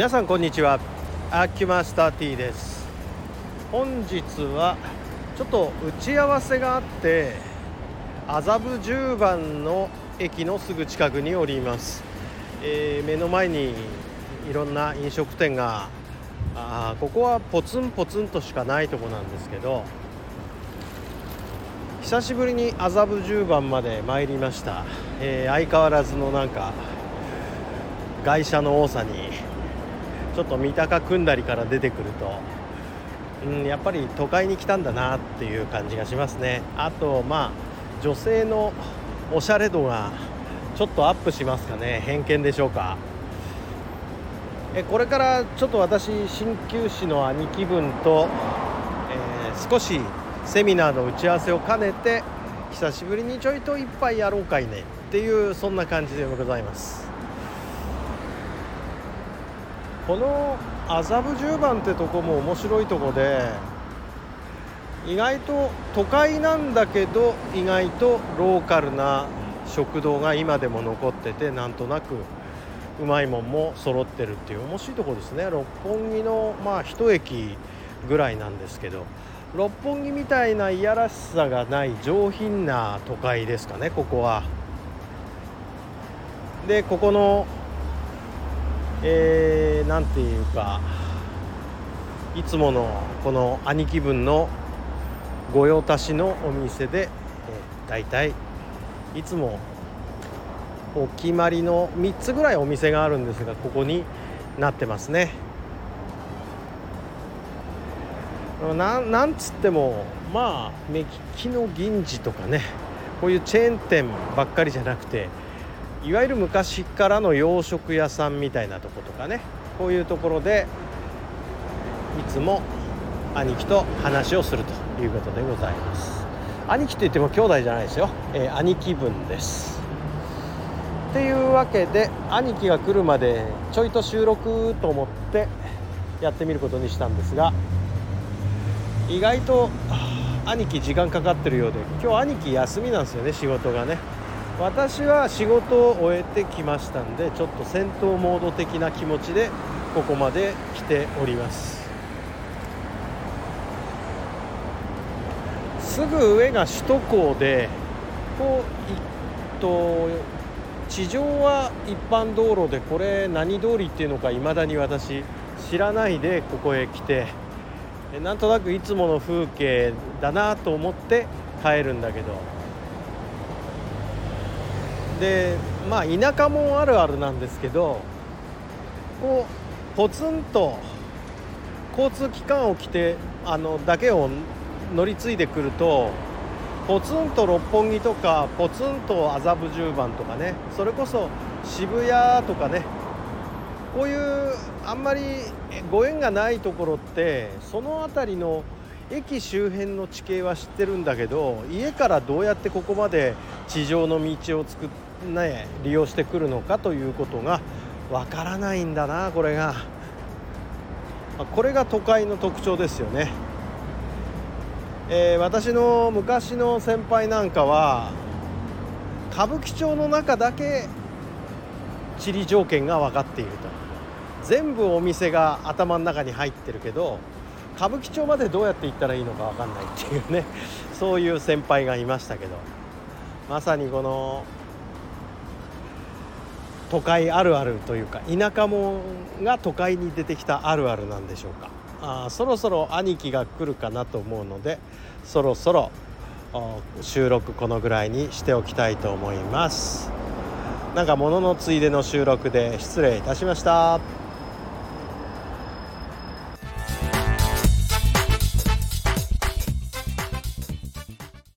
皆さんこんにちは。アキュマスター T です。本日はちょっと打ち合わせがあって麻布十番の駅のすぐ近くにおります、えー、目の前にいろんな飲食店があここはポツンポツンとしかないとこなんですけど久しぶりに麻布十番まで参りました、えー、相変わらずのなんか外車の多さにちょっと三鷹組んだりから出てくると、うん、やっぱり都会に来たんだなっていう感じがしますね。あとまあ女性のおしゃれ度がちょっとアップしますかね。偏見でしょうか。えこれからちょっと私鍼灸師の兄貴分と、えー、少しセミナーの打ち合わせを兼ねて久しぶりにちょいと一杯やろうかいねっていうそんな感じでございます。この麻布十番ってとこも面白いとこで意外と都会なんだけど意外とローカルな食堂が今でも残っててなんとなくうまいもんも揃ってるっていう面白いとこですね六本木のまあ一駅ぐらいなんですけど六本木みたいないやらしさがない上品な都会ですかねここは。でここのえー、ていうかいつものこの兄貴分の御用達のお店で、えー、大体いつもお決まりの3つぐらいお店があるんですがここになってますね。なんつってもまあ目利きの銀次とかねこういうチェーン店ばっかりじゃなくていわゆる昔からの洋食屋さんみたいなとことかね。こういうところでいつも兄貴と話をするということでございます。兄貴といっても兄弟じゃないですよ、えー、兄貴分です。っていうわけで兄貴が来るまでちょいと収録と思ってやってみることにしたんですが意外と兄貴時間かかってるようで今日兄貴休みなんですよね仕事がね。私は仕事を終えてきましたんでちょっと戦闘モード的な気持ちでここまで来ております。すぐ上が首都高でこう、えっと、地上は一般道路でこれ何通りっていうのかいまだに私知らないでここへ来てなんとなくいつもの風景だなと思って帰るんだけど。でまあ田舎もあるあるなんですけどこうポツンと交通機関を来てあのだけを乗り継いでくるとポツンと六本木とかポツンと麻布十番とかねそれこそ渋谷とかねこういうあんまりご縁がないところってその辺りの駅周辺の地形は知ってるんだけど家からどうやってここまで地上の道を作、ね、利用してくるのかということがわからないんだなこれが。これが都会の特徴ですよね、えー、私の昔の先輩なんかは歌舞伎町の中だけ地理条件が分かっていると。全部お店が頭の中に入ってるけど歌舞伎町までどうやって行ったらいいのか分かんないっていうね。そういう先輩がいましたけど。まさにこの都会あるあるというか田舎もが都会に出てきたあるあるなんでしょうか。あそろそろ兄貴が来るかなと思うのでそろそろ収録このぐらいにしておきたいと思います。なんか物のついでの収録で失礼いたしました。